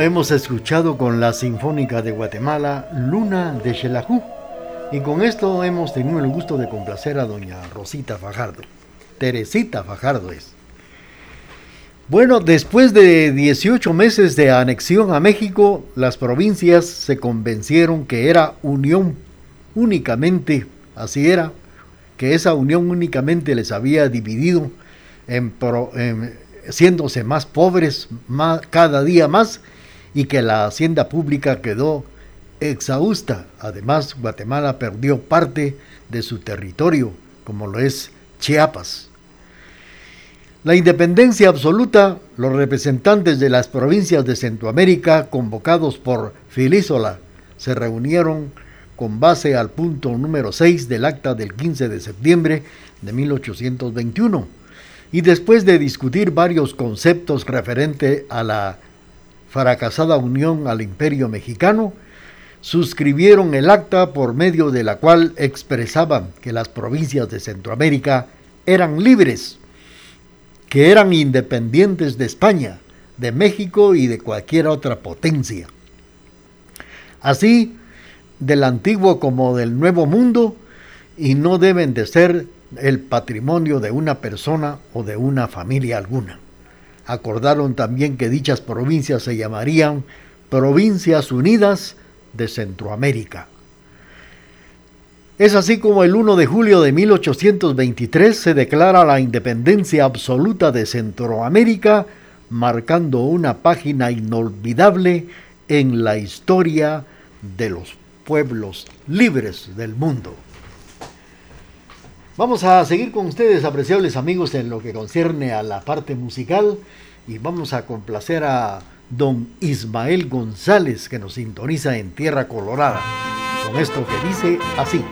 Hemos escuchado con la Sinfónica de Guatemala Luna de Xelajú y con esto hemos tenido el gusto de complacer a doña Rosita Fajardo. Teresita Fajardo es. Bueno, después de 18 meses de anexión a México, las provincias se convencieron que era unión únicamente, así era, que esa unión únicamente les había dividido en, haciéndose más pobres cada día más y que la hacienda pública quedó exhausta. Además, Guatemala perdió parte de su territorio, como lo es Chiapas. La independencia absoluta, los representantes de las provincias de Centroamérica, convocados por Filísola, se reunieron con base al punto número 6 del acta del 15 de septiembre de 1821, y después de discutir varios conceptos referentes a la fracasada unión al imperio mexicano, suscribieron el acta por medio de la cual expresaban que las provincias de Centroamérica eran libres, que eran independientes de España, de México y de cualquier otra potencia. Así, del antiguo como del nuevo mundo, y no deben de ser el patrimonio de una persona o de una familia alguna. Acordaron también que dichas provincias se llamarían Provincias Unidas de Centroamérica. Es así como el 1 de julio de 1823 se declara la independencia absoluta de Centroamérica, marcando una página inolvidable en la historia de los pueblos libres del mundo. Vamos a seguir con ustedes, apreciables amigos, en lo que concierne a la parte musical y vamos a complacer a don Ismael González que nos sintoniza en Tierra Colorada con esto que dice así.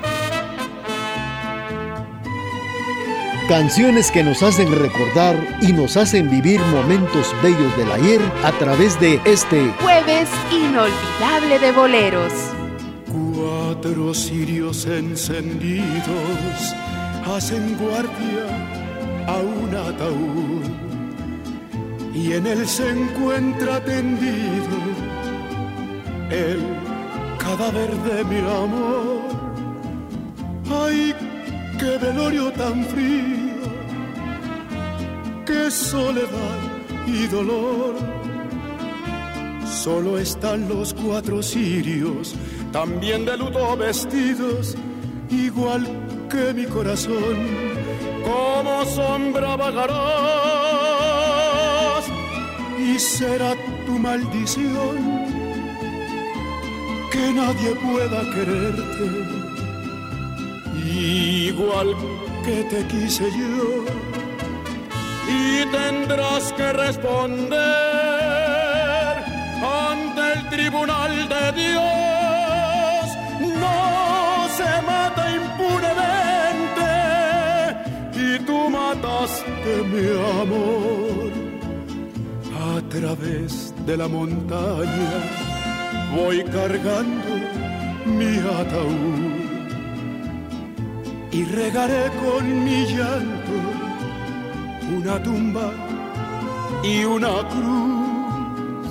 Canciones que nos hacen recordar y nos hacen vivir momentos bellos del ayer a través de este jueves inolvidable de boleros. Cuatro cirios encendidos hacen guardia a un ataúd y en él se encuentra tendido el cadáver de mi amor. Ay, qué velorio tan frío, qué soledad y dolor. Solo están los cuatro sirios, también de luto vestidos, igual que mi corazón, como sombra vagarás y será tu maldición que nadie pueda quererte igual que te quise yo y tendrás que responder ante el tribunal de Dios. Tú mataste mi amor a través de la montaña. Voy cargando mi ataúd y regaré con mi llanto una tumba y una cruz.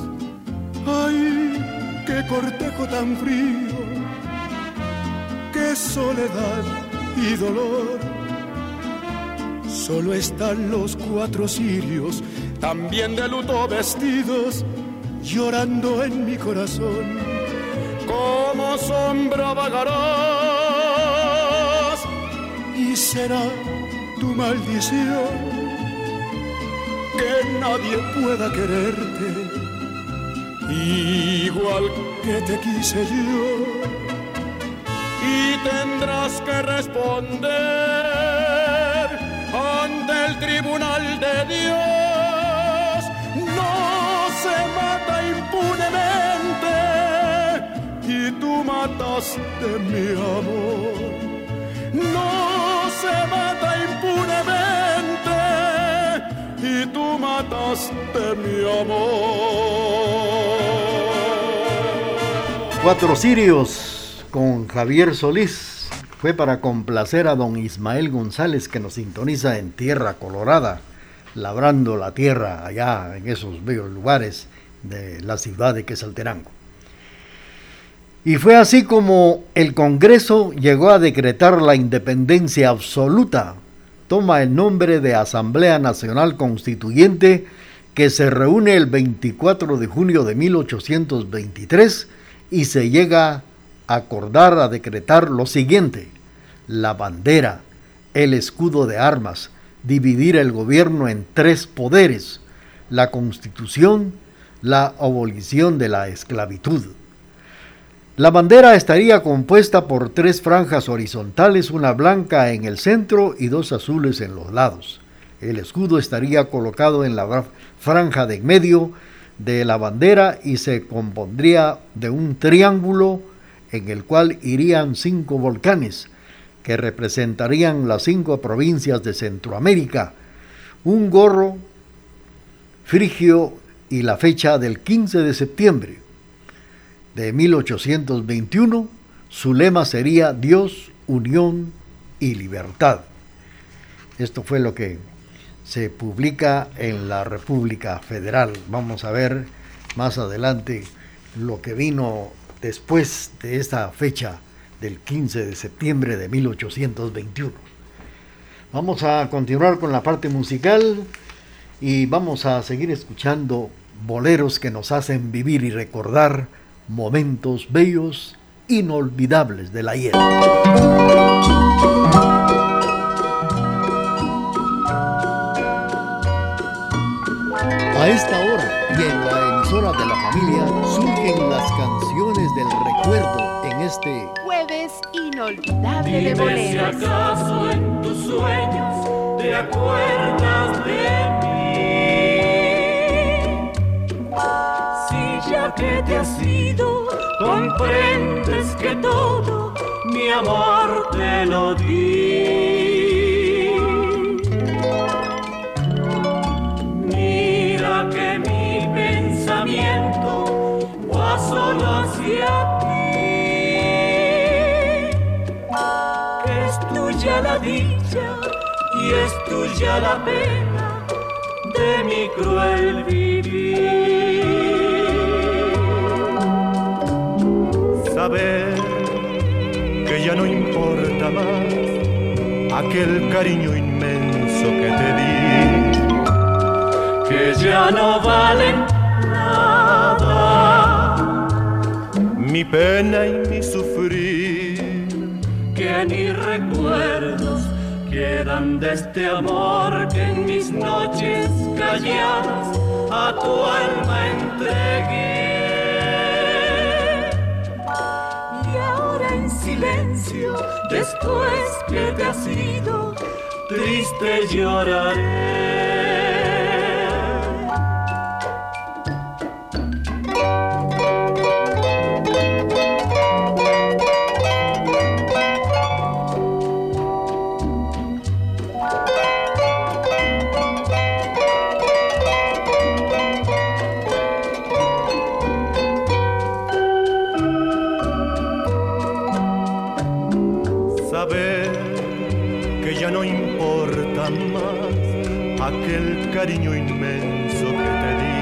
Ay, qué cortejo tan frío, qué soledad y dolor. Solo están los cuatro sirios, también de luto vestidos, llorando en mi corazón. Como sombra vagará será tu maldición que nadie pueda quererte igual que te quise yo y tendrás que responder tribunal de Dios. No se mata impunemente y tú mataste mi amor. No se mata impunemente y tú mataste mi amor. Cuatro Sirios con Javier Solís fue para complacer a don Ismael González que nos sintoniza en Tierra Colorada, labrando la tierra allá en esos bellos lugares de la ciudad de Quesalterango. Y fue así como el Congreso llegó a decretar la independencia absoluta. Toma el nombre de Asamblea Nacional Constituyente que se reúne el 24 de junio de 1823 y se llega acordar a decretar lo siguiente. La bandera, el escudo de armas, dividir el gobierno en tres poderes, la constitución, la abolición de la esclavitud. La bandera estaría compuesta por tres franjas horizontales, una blanca en el centro y dos azules en los lados. El escudo estaría colocado en la franja de medio de la bandera y se compondría de un triángulo en el cual irían cinco volcanes que representarían las cinco provincias de Centroamérica, un gorro frigio y la fecha del 15 de septiembre de 1821, su lema sería Dios, unión y libertad. Esto fue lo que se publica en la República Federal. Vamos a ver más adelante lo que vino después de esta fecha del 15 de septiembre de 1821. Vamos a continuar con la parte musical y vamos a seguir escuchando boleros que nos hacen vivir y recordar momentos bellos, inolvidables del ayer. Este jueves inolvidable de boleros. Si acaso en tus sueños te acuerdas de que te has ido, comprendes que todo mi amor te lo di. Mira que mi pensamiento va solo hacia tuya la pena de mi cruel vivir. que ya no importa más aquel cariño inmenso que te di, que ya no vale nada mi pena y mi sufrir, que ni recuerdos quedan de este amor que en mis noches calladas a tu alma entregué. después que te has ido, triste lloraré. Cariño inmenso que te di,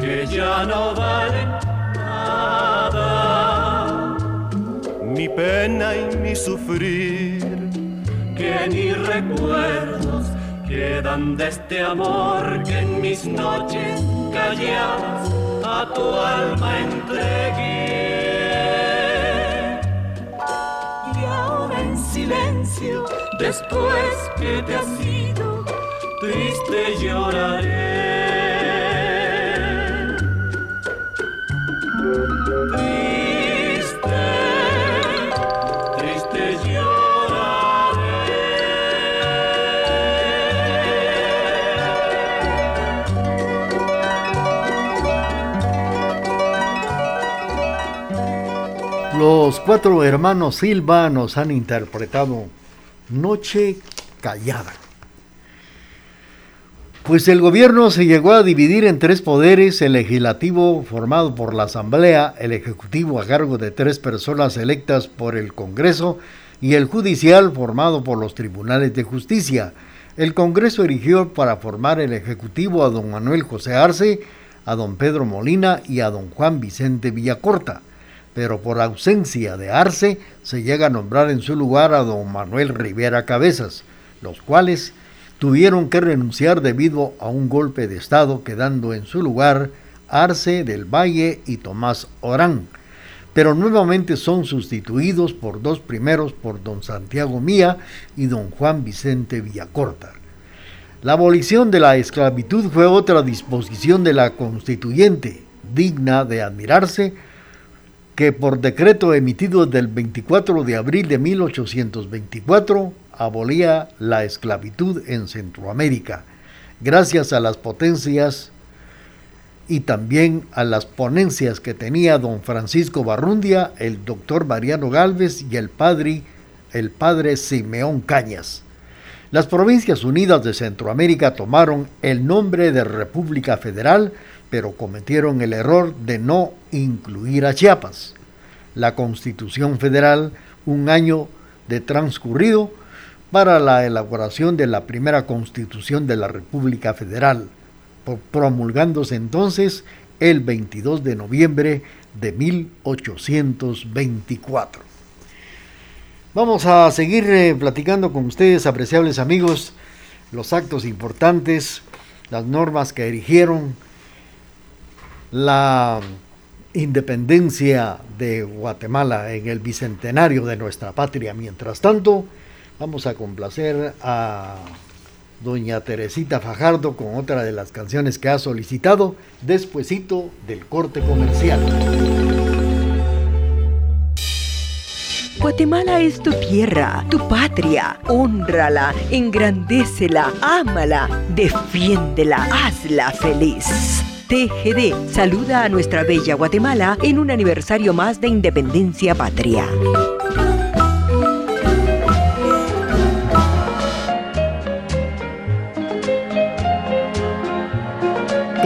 que ya no vale nada. Mi pena y mi sufrir, que ni recuerdos quedan de este amor que en mis noches calladas a tu alma entregué. Y ahora en silencio, después que te has ido, triste lloraré. Triste, triste lloraré. Los cuatro hermanos Silva nos han interpretado Noche Callada. Pues el gobierno se llegó a dividir en tres poderes, el legislativo formado por la Asamblea, el ejecutivo a cargo de tres personas electas por el Congreso y el judicial formado por los tribunales de justicia. El Congreso erigió para formar el ejecutivo a don Manuel José Arce, a don Pedro Molina y a don Juan Vicente Villacorta, pero por ausencia de Arce se llega a nombrar en su lugar a don Manuel Rivera Cabezas, los cuales tuvieron que renunciar debido a un golpe de Estado, quedando en su lugar Arce del Valle y Tomás Orán, pero nuevamente son sustituidos por dos primeros por don Santiago Mía y don Juan Vicente Villacorta. La abolición de la esclavitud fue otra disposición de la constituyente, digna de admirarse, que por decreto emitido del 24 de abril de 1824 abolía la esclavitud en Centroamérica, gracias a las potencias y también a las ponencias que tenía don Francisco Barrundia, el doctor Mariano Galvez y el padre, el padre Simeón Cañas. Las Provincias Unidas de Centroamérica tomaron el nombre de República Federal, pero cometieron el error de no incluir a Chiapas. La Constitución Federal, un año de transcurrido para la elaboración de la primera Constitución de la República Federal, promulgándose entonces el 22 de noviembre de 1824. Vamos a seguir eh, platicando con ustedes, apreciables amigos, los actos importantes, las normas que erigieron la independencia de Guatemala en el bicentenario de nuestra patria. Mientras tanto, vamos a complacer a doña Teresita Fajardo con otra de las canciones que ha solicitado despuesito del corte comercial. Guatemala es tu tierra, tu patria. Honrala, engrandécela, ámala, defiéndela, hazla feliz. TGD saluda a nuestra bella Guatemala en un aniversario más de independencia patria.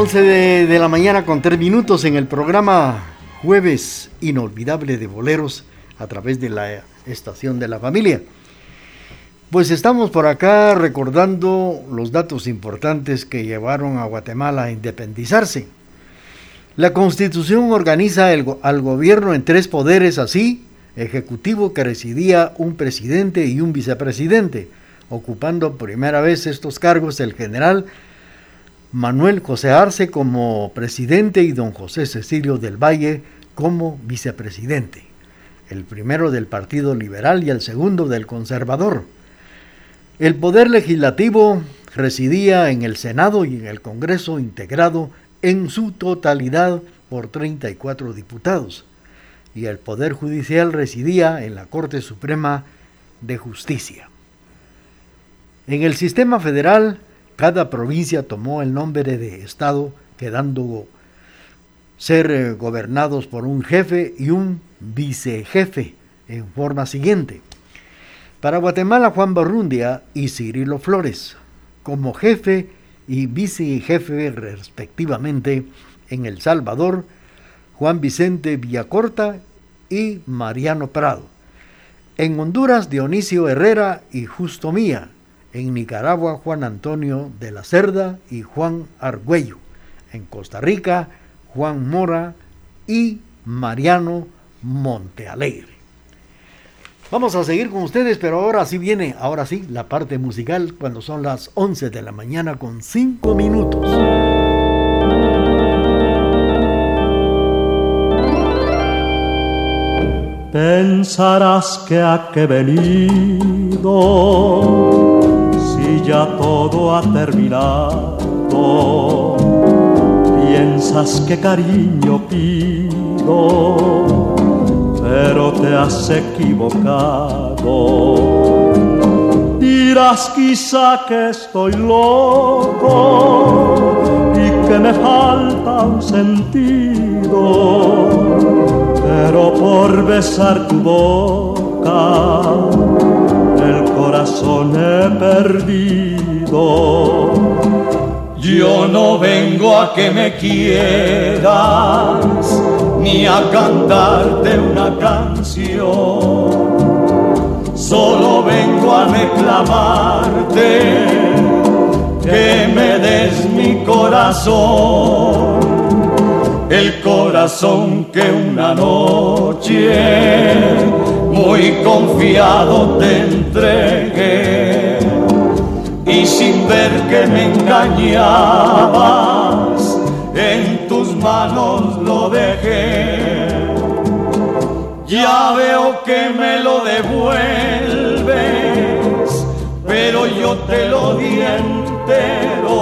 11 de, la mañana con 3 minutos en el programa Jueves Inolvidable de Boleros a través de la estación de la familia. Pues estamos por acá recordando los datos importantes que llevaron a Guatemala a independizarse. La constitución organiza al gobierno en tres poderes así, ejecutivo que residía un presidente y un vicepresidente, ocupando primera vez estos cargos el general Manuel José Arce como presidente y don José Cecilio del Valle como vicepresidente, el primero del Partido Liberal y el segundo del Conservador. El poder legislativo residía en el Senado y en el Congreso integrado en su totalidad por 34 diputados, y el Poder Judicial residía en la Corte Suprema de Justicia. En el sistema federal, cada provincia tomó el nombre de Estado, quedando ser eh, gobernados por un jefe y un vicejefe en forma siguiente. Para Guatemala, Juan Barrundia y Cirilo Flores, como jefe y vicejefe respectivamente, En El Salvador, Juan Vicente Villacorta y Mariano Prado. En Honduras, Dionisio Herrera y Justo Mía. En Nicaragua, Juan Antonio de la Cerda y Juan Argüello. En Costa Rica, Juan Mora y Mariano Montealegre. Vamos a seguir con ustedes, pero ahora sí viene, ahora sí, la parte musical cuando son las 11 de la mañana con 5 minutos. Pensarás que ha que venido ya todo ha terminado. Piensas que cariño pido pero te has equivocado. Dirás quizá que estoy loco y que me falta un sentido, pero por besar tu boca corazón he perdido. Yo no vengo a que me quieras ni a cantarte una canción. Solo vengo a reclamarte que me des mi corazón, el corazón que una noche muy confiado te entregué y sin ver que me engañabas en tus manos lo dejé. Ya veo que me lo devuelves, pero yo te lo di entero.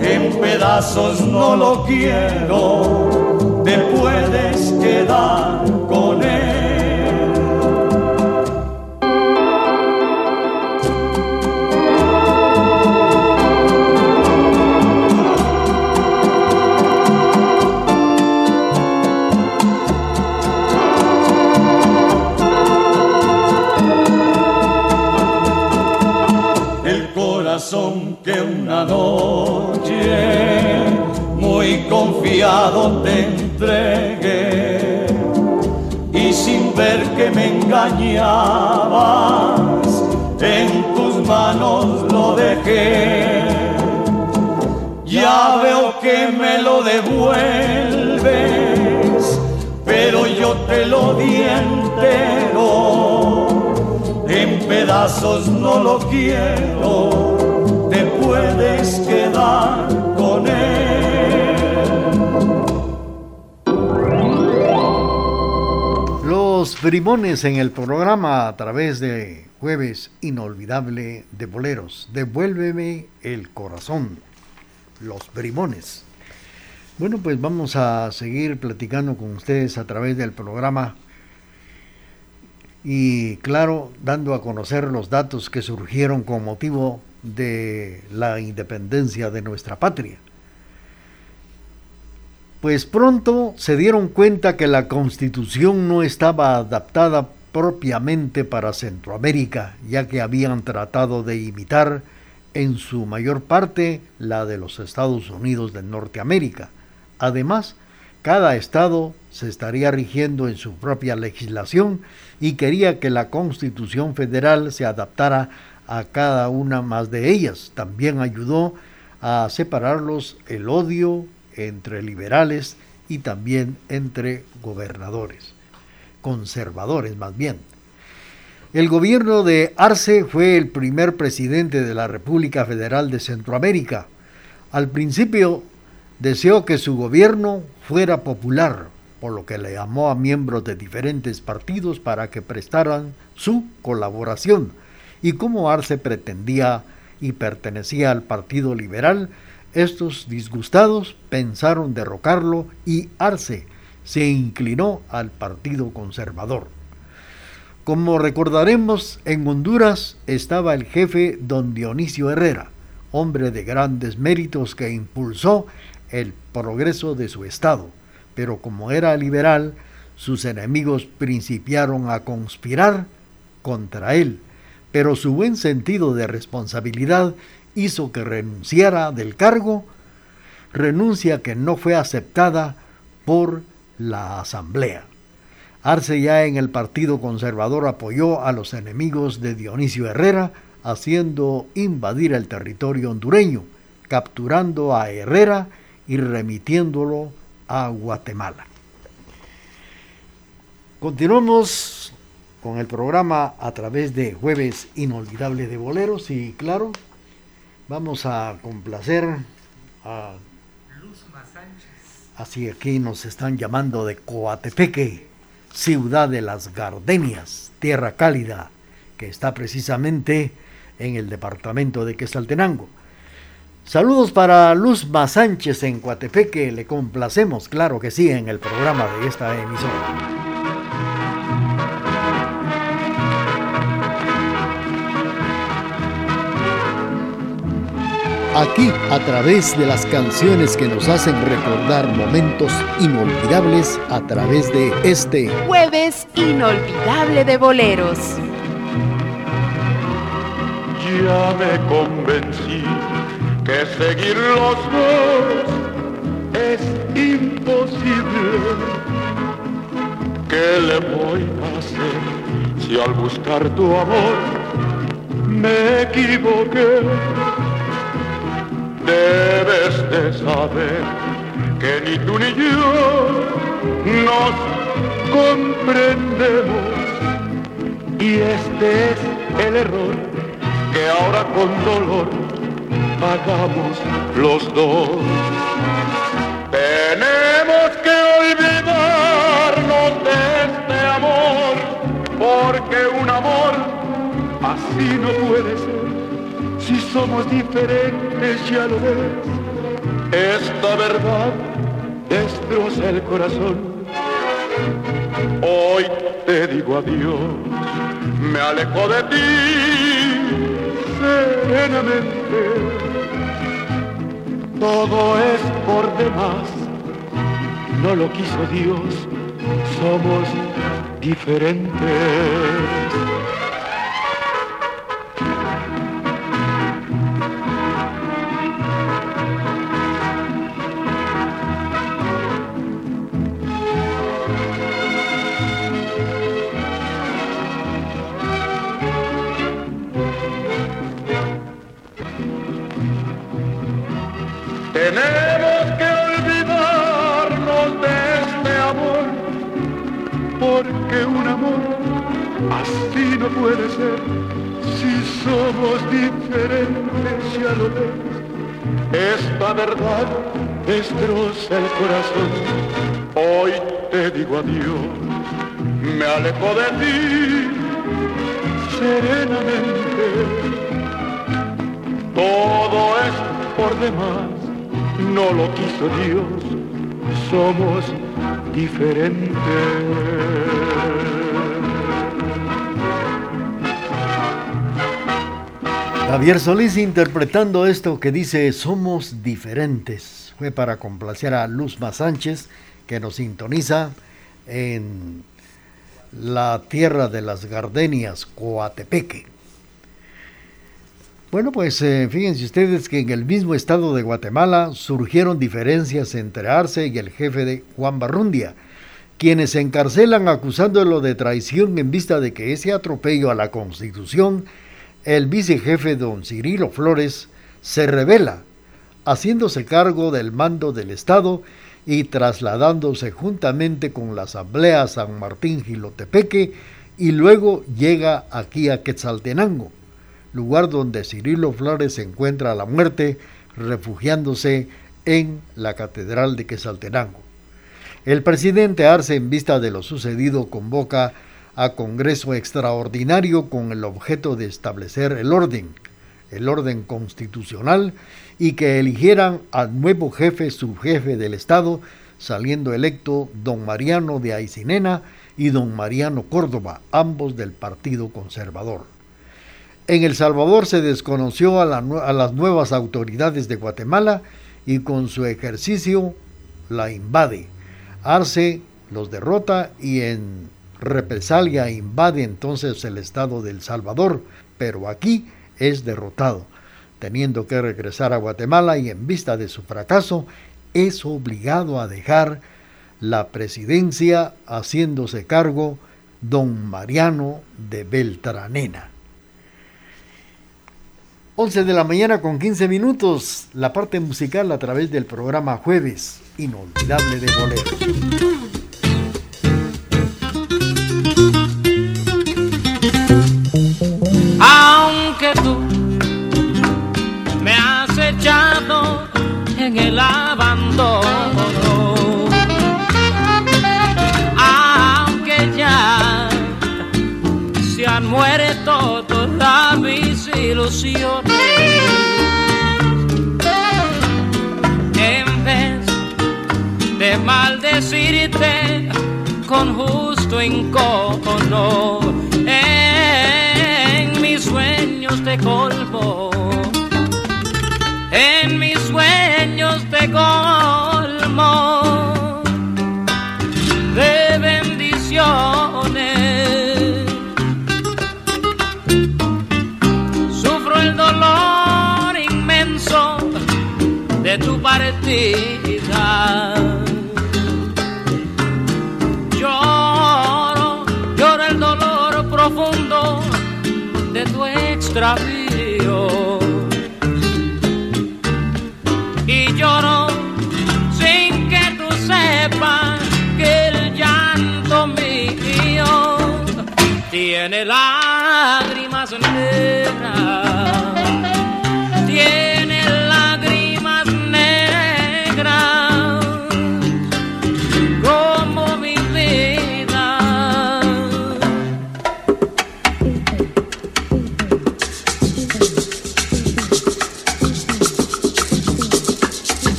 En pedazos no lo quiero, te puedes quedar noche muy confiado te entregué y sin ver que me engañabas en tus manos lo dejé. Ya veo que me lo devuelves, pero yo te lo di entero. En pedazos no lo quiero puedes quedar con él. Los brimones en el programa a través de Jueves Inolvidable de Boleros. Devuélveme el corazón. Los brimones. Bueno, pues vamos a seguir platicando con ustedes a través del programa y claro, dando a conocer los datos que surgieron con motivo de la independencia de nuestra patria. Pues pronto se dieron cuenta que la constitución no estaba adaptada propiamente para Centroamérica, ya que habían tratado de imitar en su mayor parte la de los Estados Unidos de Norteamérica. Además, cada estado se estaría rigiendo en su propia legislación y quería que la Constitución Federal se adaptara a cada una más de ellas. También ayudó a separarlos el odio entre liberales y también entre gobernadores, conservadores más bien. El gobierno de Arce fue el primer presidente de la República Federal de Centroamérica. Al principio deseó que su gobierno fuera popular, por lo que le llamó a miembros de diferentes partidos para que prestaran su colaboración y como Arce pretendía y pertenecía al Partido Liberal, estos disgustados pensaron derrocarlo y Arce se inclinó al Partido Conservador. Como recordaremos, en Honduras estaba el jefe don Dionisio Herrera, hombre de grandes méritos que impulsó el progreso de su estado, pero como era liberal, sus enemigos principiaron a conspirar contra él pero su buen sentido de responsabilidad hizo que renunciara del cargo renuncia que no fue aceptada por la Asamblea. Arce ya en el Partido Conservador apoyó a los enemigos de Dionisio Herrera, haciendo invadir el territorio hondureño, capturando a Herrera y remitiéndolo a Guatemala. Continuamos con el programa a través de Jueves Inolvidable de Boleros y claro, vamos a complacer a Luz Sánchez. Así aquí nos están llamando de Coatepeque ciudad de las Gardenias, tierra cálida, que está precisamente en el departamento de Quesaltenango. Saludos para Luzma Sánchez en Coatepeque, le complacemos, claro que sí, en el programa de esta emisora. Aquí a través de las canciones que nos hacen recordar momentos inolvidables a través de este jueves inolvidable de boleros. Ya me convencí que seguir los dos es imposible. ¿Qué le voy a hacer si al buscar tu amor me equivoqué? Debes de saber que ni tú ni yo nos comprendemos. Y este es el error que ahora con dolor pagamos los dos. Tenemos que olvidarnos de este amor, porque un amor así no puede ser si somos diferentes, ya lo ves, esta verdad destroza el corazón. Hoy te digo adiós, me alejo de ti serenamente. Todo es por demás, no lo quiso Dios, somos diferentes. Verdad destroza el corazón. Hoy te digo adiós, me alejo de ti serenamente. Todo es por demás, no lo quiso Dios, somos diferentes. Javier Solís interpretando esto que dice Somos diferentes. Fue para complacer a Luzma Sánchez que nos sintoniza en la tierra de las gardenias, Coatepeque. Bueno, pues eh, fíjense ustedes que en el mismo estado de Guatemala surgieron diferencias entre Arce y el jefe de Juan Barrundia, quienes se encarcelan acusándolo de traición en vista de que ese atropello a la Constitución el vicejefe don Cirilo Flores se revela, haciéndose cargo del mando del Estado y trasladándose juntamente con la Asamblea San Martín Gilotepeque y luego llega aquí a Quetzaltenango, lugar donde Cirilo Flores se encuentra a la muerte refugiándose en la Catedral de Quetzaltenango. El presidente Arce, en vista de lo sucedido, convoca a Congreso Extraordinario con el objeto de establecer el orden, el orden constitucional, y que eligieran al nuevo jefe subjefe del Estado, saliendo electo don Mariano de Aicinena y don Mariano Córdoba, ambos del Partido Conservador. En El Salvador se desconoció a, a las nuevas autoridades de Guatemala y con su ejercicio la invade. Arce los derrota y en represalia invade entonces el estado de El Salvador, pero aquí es derrotado. teniendo que regresar a Guatemala y en vista de su fracaso, es obligado a dejar la presidencia haciéndose cargo don Mariano de Beltranena. 11 de la mañana con 15 minutos, la parte musical a través del programa Jueves Inolvidable de Boleros. El abandono, aunque ya se han muerto todas mis ilusiones. En vez de maldecirte con justo encono, en mis sueños te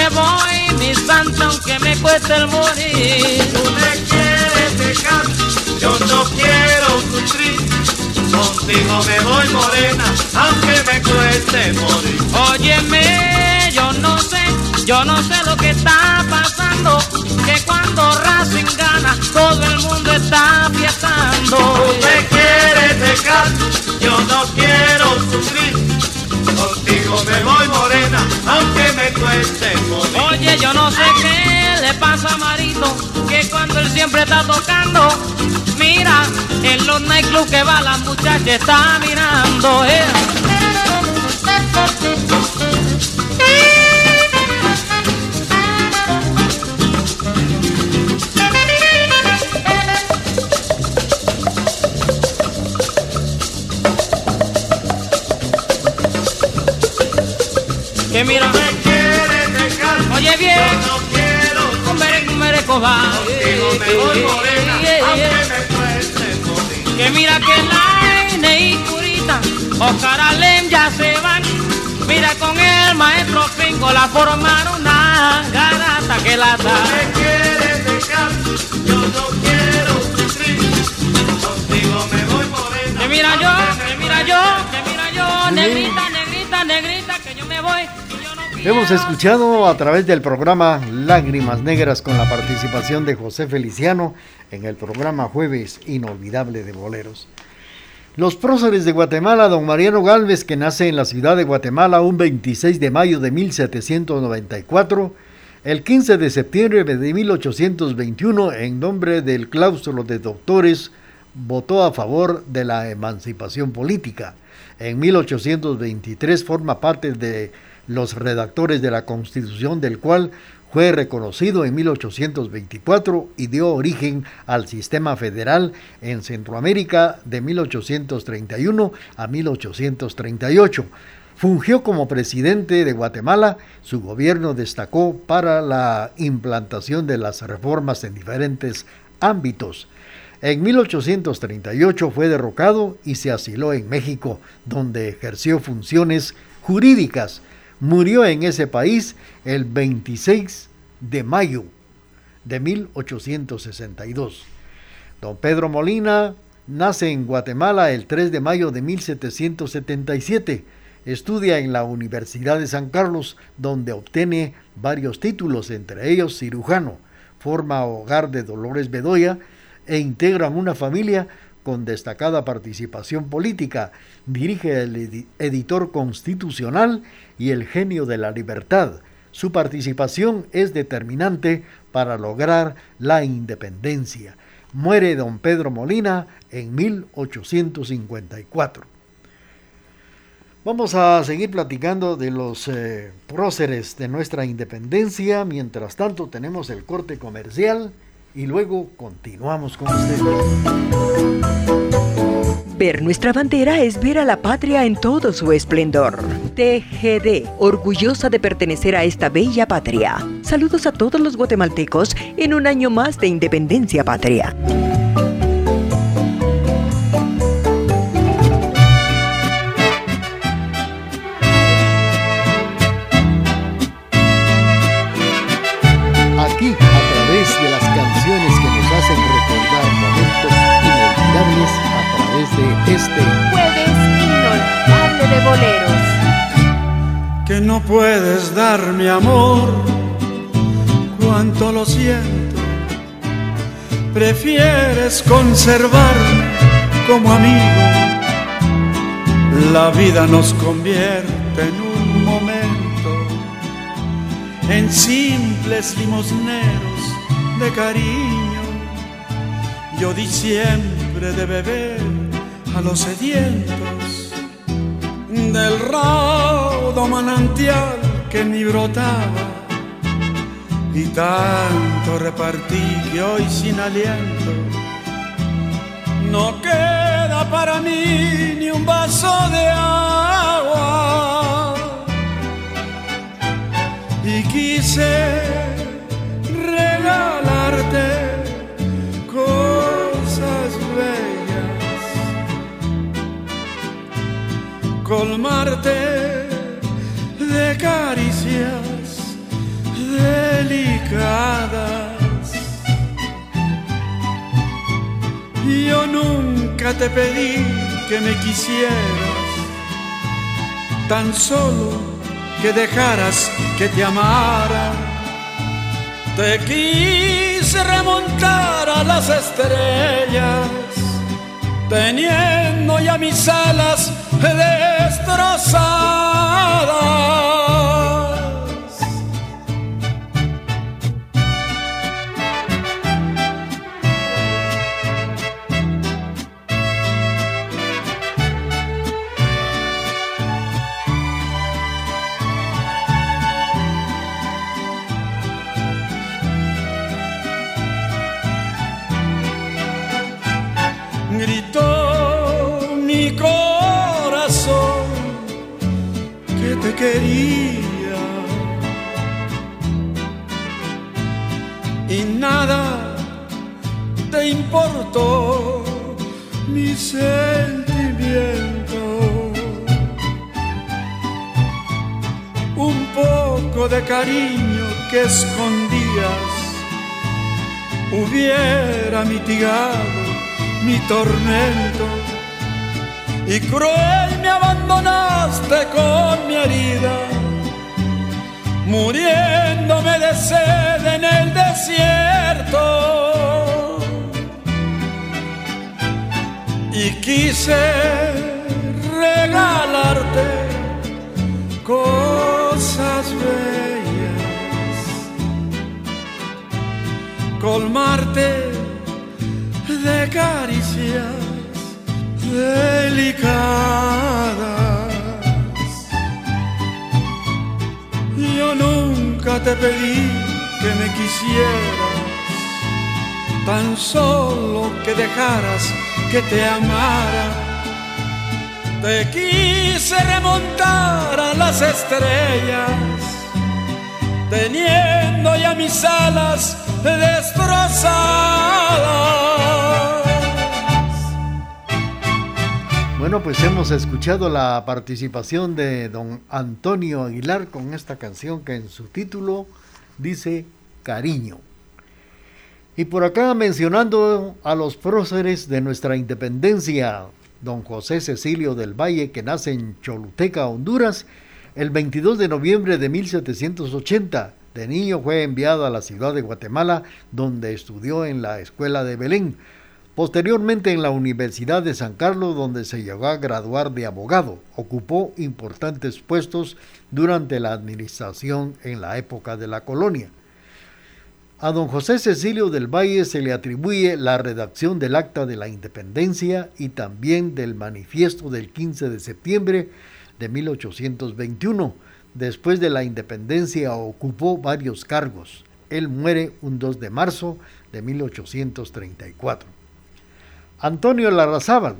me voy, mi santa, aunque me cueste el morir. Tú me quieres dejar, yo no quiero sufrir. Contigo me voy morena, aunque me cueste morir. Óyeme, yo no sé, yo no sé lo que está pasando. Que cuando Racing gana, todo el mundo está fiestando. Tú me quieres dejar, yo no quiero sufrir. Oye, yo no sé qué le pasa a Marito, que cuando él siempre está tocando, mira, en los nightclubs que va la muchacha está mirando. eh. Que mira, Me quieres dejar, oye bien, yo no quiero un merengue, un. Contigo me voy morena, aunque me. Que mira que la y Curita, Oscar Alem ya se van. Mira con el maestro Pingo la formaron una garata que la da. me quieres dejar, yo no quiero sufrir. Contigo me voy morena. Que mira yo, que mira yo, que mira yo, negrita, negrita, negrita, que yo me voy. Hemos escuchado a través del programa Lágrimas Negras con la participación de José Feliciano en el programa Jueves Inolvidable de Boleros. Los próceres de Guatemala, don Mariano Galvez, que nace en la ciudad de Guatemala un 26 de mayo de 1794, el 15 de septiembre de 1821, en nombre del claustro de doctores, votó a favor de la emancipación política. En 1823 forma parte de los redactores de la Constitución, del cual fue reconocido en 1824 y dio origen al sistema federal en Centroamérica de 1831 a 1838. Fungió como presidente de Guatemala, su gobierno destacó para la implantación de las reformas en diferentes ámbitos. En 1838 fue derrocado y se asiló en México, donde ejerció funciones jurídicas. Murió en ese país el 26 de mayo de 1862. Don Pedro Molina nace en Guatemala el 3 de mayo de 1777. Estudia en la Universidad de San Carlos, donde obtiene varios títulos, entre ellos cirujano. Forma hogar de Dolores Bedoya e integra una familia con destacada participación política. Dirige el editor constitucional y el genio de la libertad. Su participación es determinante para lograr la independencia. Muere don Pedro Molina en 1854. Vamos a seguir platicando de los eh, próceres de nuestra independencia. Mientras tanto tenemos el corte comercial y luego continuamos con ustedes. Ver nuestra bandera es ver a la patria en todo su esplendor. TGD, orgullosa de pertenecer a esta bella patria. Saludos a todos los guatemaltecos en un año más de independencia patria. Este jueves inolvidable de boleros. Que no puedes dar mi amor, cuánto lo siento. Prefieres conservarme como amigo. La vida nos convierte en un momento en simples limosneros de cariño. Yo di siempre de beber a los sedientos del raudo manantial que ni brotaba y tanto repartí que hoy sin aliento no queda para mí ni un vaso de agua. Y quise de caricias delicadas. Yo nunca te pedí que me quisieras, tan solo que dejaras que te amara. Te quise remontar a las estrellas, teniendo ya mis alas destrozada. Quería y nada te importó mi sentimiento. Un poco de cariño que escondías hubiera mitigado mi tormento y cruel me abandonaste con mi herida, muriéndome de sed en el desierto. Y quise regalarte cosas bellas, colmarte de caricias delicadas. Yo nunca te pedí que me quisieras, tan solo que dejaras que te amara. Te quise remontar a las estrellas, teniendo ya mis alas destrozadas. Bueno, pues hemos escuchado la participación de don Antonio Aguilar con esta canción que en su título dice Cariño. Y por acá mencionando a los próceres de nuestra independencia, don José Cecilio del Valle, que nace en Choluteca, Honduras, el 22 de noviembre de 1780. De niño fue enviado a la ciudad de Guatemala, donde estudió en la escuela de Belén. Posteriormente en la Universidad de San Carlos, donde se llegó a graduar de abogado, ocupó importantes puestos durante la administración en la época de la colonia. A don José Cecilio del Valle se le atribuye la redacción del Acta de la Independencia y también del Manifiesto del 15 de septiembre de 1821. Después de la independencia ocupó varios cargos. Él muere un 2 de marzo de 1834. Antonio Larrazábal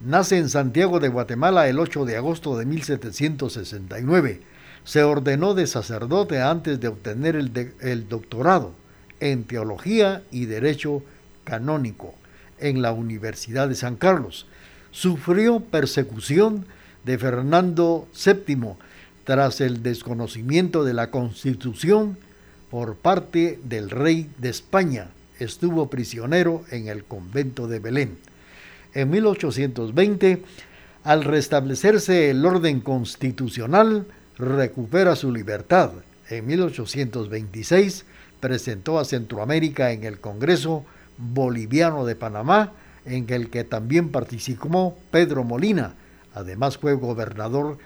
nace en Santiago de Guatemala el 8 de agosto de 1769. Se ordenó de sacerdote antes de obtener el, el doctorado en Teología y Derecho Canónico en la Universidad de San Carlos. Sufrió persecución de Fernando VII tras el desconocimiento de la Constitución por parte del rey de España. Estuvo prisionero en el convento de Belén. En 1820, al restablecerse el orden constitucional, recupera su libertad. En 1826 presentó a Centroamérica en el Congreso Boliviano de Panamá, en el que también participó Pedro Molina. Además fue gobernador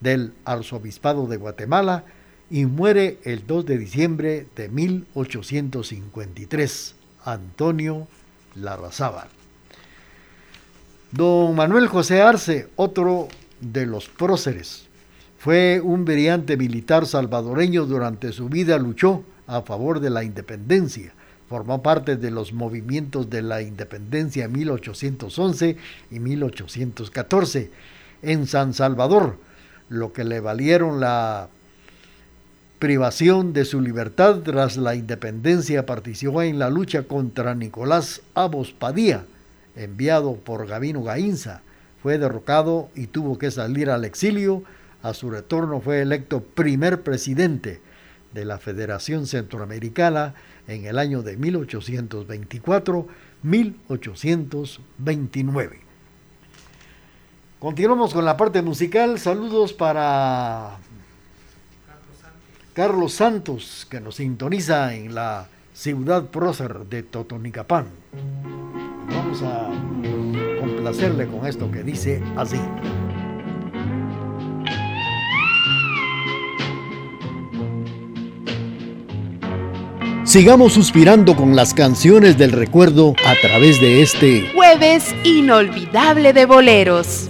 del Arzobispado de Guatemala y muere el 2 de diciembre de 1853, Antonio Larrazábal. Don Manuel José Arce, otro de los próceres, fue un brillante militar salvadoreño durante su vida, luchó a favor de la independencia. Formó parte de los movimientos de la independencia 1811 y 1814 en San Salvador, lo que le valieron la privación de su libertad tras la independencia. Participó en la lucha contra Nicolás Abos Padilla, enviado por Gavino Gainza. Fue derrocado y tuvo que salir al exilio. A su retorno fue electo primer presidente de la Federación Centroamericana en el año de 1824-1829. Continuamos con la parte musical. Saludos para Carlos Santos, que nos sintoniza en la ciudad prócer de Totonicapán. Vamos a complacerle con esto que dice así. Sigamos suspirando con las canciones del recuerdo a través de este jueves inolvidable de boleros.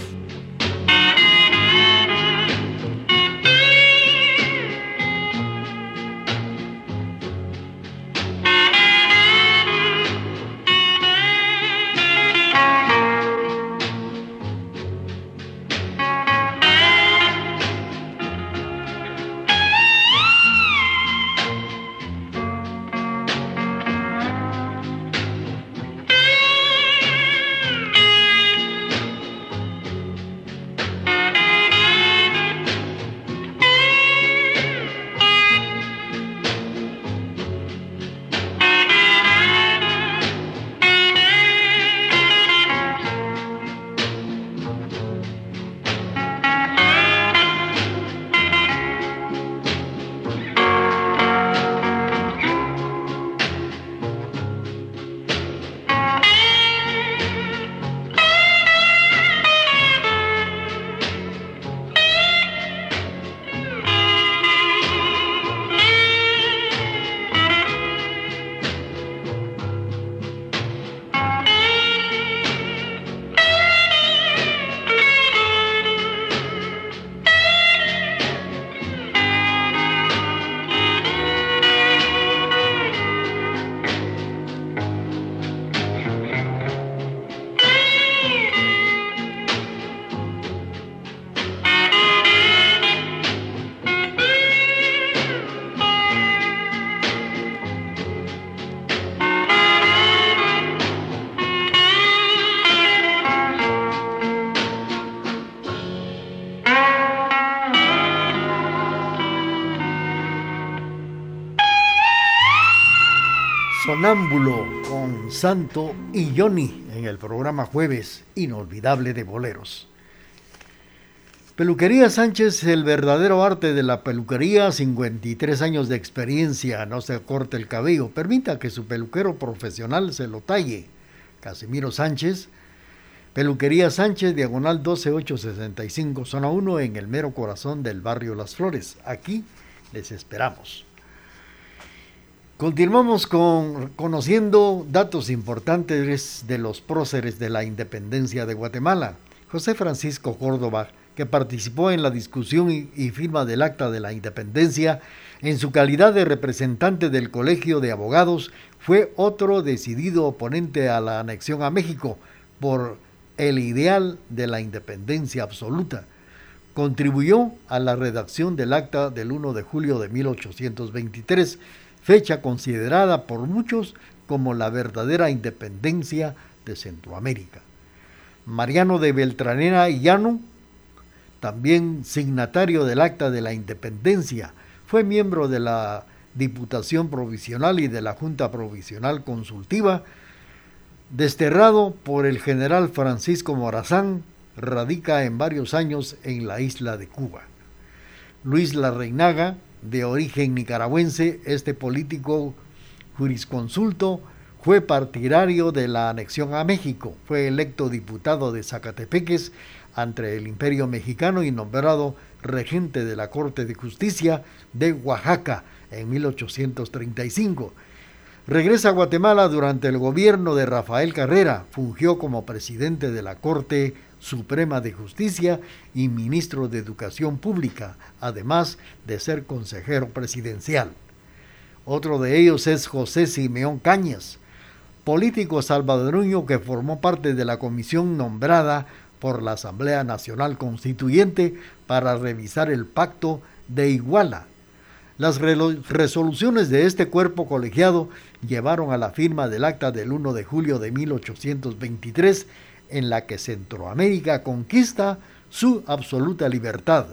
Sonámbulo con Santo y Johnny en el programa Jueves Inolvidable de Boleros. Peluquería Sánchez, el verdadero arte de la peluquería, 53 años de experiencia, no se corte el cabello, permita que su peluquero profesional se lo talle. Casimiro Sánchez, Peluquería Sánchez, diagonal 12865, zona 1, en el mero corazón del barrio Las Flores. Aquí les esperamos. Continuamos con conociendo datos importantes de los próceres de la independencia de Guatemala. José Francisco Córdoba, que participó en la discusión y, firma del acta de la independencia, en su calidad de representante del Colegio de Abogados, fue otro decidido oponente a la anexión a México por el ideal de la independencia absoluta. Contribuyó a la redacción del acta del 1 de julio de 1823 fecha considerada por muchos como la verdadera independencia de Centroamérica. Mariano de Beltranera y Llano, también signatario del Acta de la Independencia, fue miembro de la Diputación Provisional y de la Junta Provisional Consultiva, desterrado por el general Francisco Morazán, radica en varios años en la isla de Cuba. Luis Larreinaga, de origen nicaragüense, este político jurisconsulto fue partidario de la anexión a México, fue electo diputado de Zacatepeques ante el Imperio Mexicano y nombrado regente de la Corte de Justicia de Oaxaca en 1835. Regresa a Guatemala durante el gobierno de Rafael Carrera, fungió como presidente de la Corte Suprema de Justicia y ministro de Educación Pública, además de ser consejero presidencial. Otro de ellos es José Simeón Cañas, político salvadoreño que formó parte de la comisión nombrada por la Asamblea Nacional Constituyente para revisar el pacto de Iguala. Las resoluciones de este cuerpo colegiado llevaron a la firma del acta del 1 de julio de 1823 en la que Centroamérica conquista su absoluta libertad.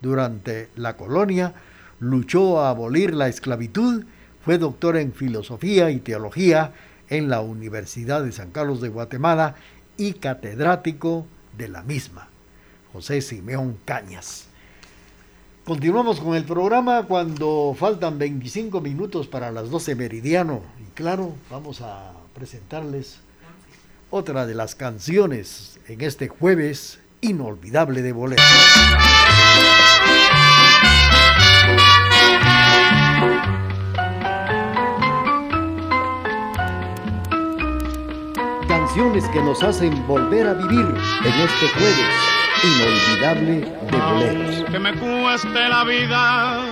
Durante la colonia luchó a abolir la esclavitud, fue doctor en filosofía y teología en la Universidad de San Carlos de Guatemala y catedrático de la misma, José Simeón Cañas. Continuamos con el programa cuando faltan 25 minutos para las 12 meridiano y claro, vamos a presentarles otra de las canciones en este jueves inolvidable de bolero. Canciones que nos hacen volver a vivir en este jueves inolvidable de boleros. Que me cueste la vida,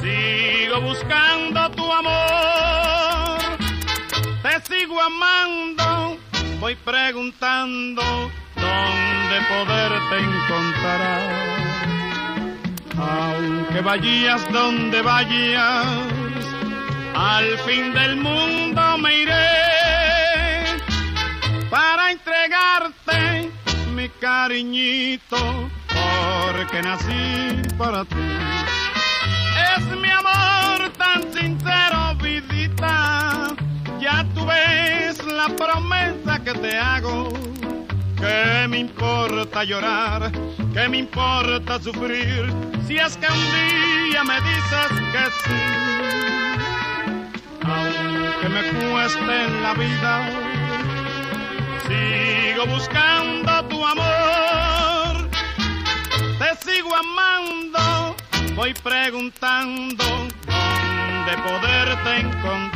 sigo buscando tu amor, te sigo amando voy preguntando dónde poderte encontrar. Aunque vayas donde vayas, al fin del mundo me iré para entregarte mi cariñito, porque nací para ti. Es mi amor tan sincero, ya tú ves la promesa que te hago. ¿Qué me importa llorar? ¿Qué me importa sufrir? Si es que un día me dices que sí. Aunque me cueste la vida, sigo buscando tu amor. Te sigo amando, voy preguntando dónde poderte encontrar.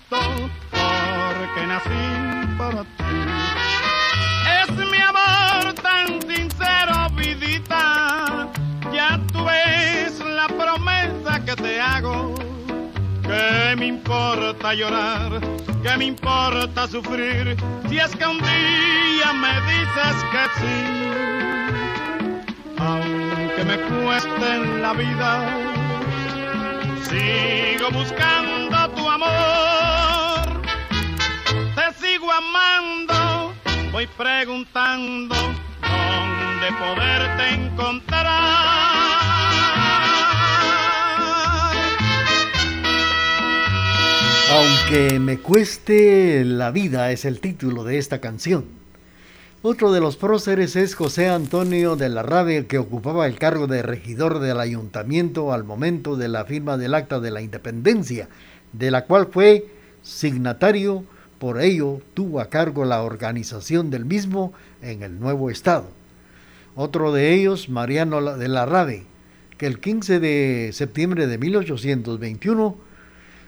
nací para ti. Es mi amor tan sincero, vidita, ya tú ves la promesa que te hago. ¿Qué me importa llorar? ¿Qué me importa sufrir? Si es que un día me dices que sí, aunque me cueste la vida, sigo buscando tu amor. Sigo amando, voy preguntando dónde poderte encontrar. Aunque me cueste la vida es el título de esta canción. Otro de los próceres es José Antonio de la Rave, que ocupaba el cargo de regidor del ayuntamiento al momento de la firma del Acta de la Independencia, de la cual fue signatario, por ello tuvo a cargo la organización del mismo en el nuevo Estado. Otro de ellos, Mariano de la Rave, que el 15 de septiembre de 1821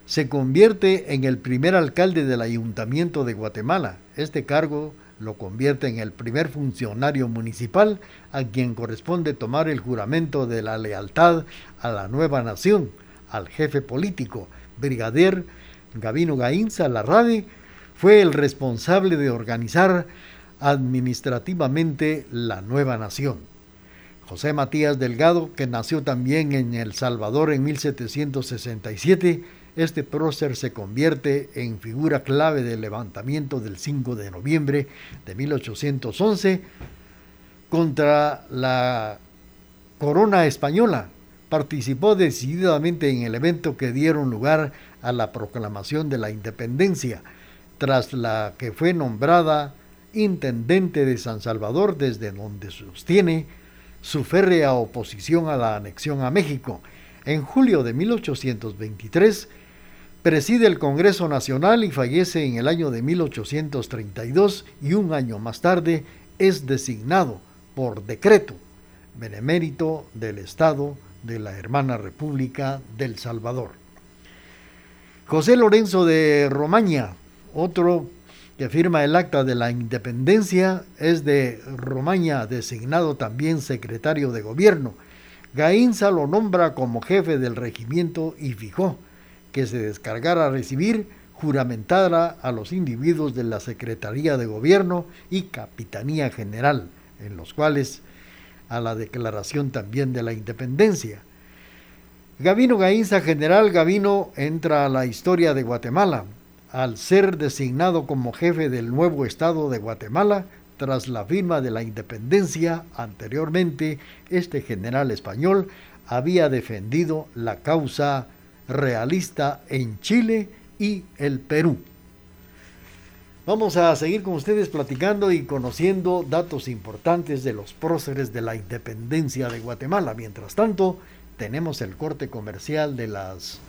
se convierte en el primer alcalde del Ayuntamiento de Guatemala. Este cargo lo convierte en el primer funcionario municipal a quien corresponde tomar el juramento de la lealtad a la nueva nación, al jefe político, brigadier Gavino Gainza Larrade, fue el responsable de organizar administrativamente la nueva nación. José Matías Delgado, que nació también en El Salvador en 1767, este prócer se convierte en figura clave del levantamiento del 5 de noviembre de 1811 contra la corona española. Participó decididamente en el evento que dieron lugar a la proclamación de la independencia, tras la que fue nombrada intendente de San Salvador, desde donde sostiene su férrea oposición a la anexión a México. En julio de 1823, Preside el Congreso Nacional y fallece en el año de 1832 y un año más tarde es designado por decreto benemérito del Estado de la Hermana República del Salvador. José Lorenzo de Romaña, otro que firma el acta de la independencia, es de Romaña, designado también secretario de gobierno. Gainza lo nombra como jefe del regimiento y fijó que se descargara a recibir juramentara a los individuos de la Secretaría de Gobierno y Capitanía General, en los cuales a la declaración también de la independencia. Gavino Gainza, general Gavino, entra a la historia de Guatemala al ser designado como jefe del nuevo Estado de Guatemala tras la firma de la independencia. Anteriormente, este general español había defendido la causa realista en Chile y el Perú. Vamos a seguir con ustedes platicando y conociendo datos importantes de los próceres de la independencia de Guatemala. Mientras tanto, tenemos el corte comercial de las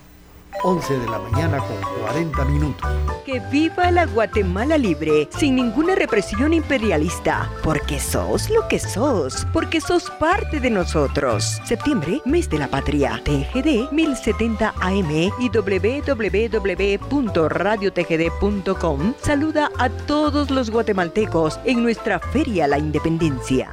11 de la mañana con 40 minutos. Que viva la Guatemala libre, sin ninguna represión imperialista, porque sos lo que sos, porque sos parte de nosotros. Septiembre, mes de la patria. TGD 1070 AM y www.radiotgd.com saluda a todos los guatemaltecos en nuestra Feria La Independencia.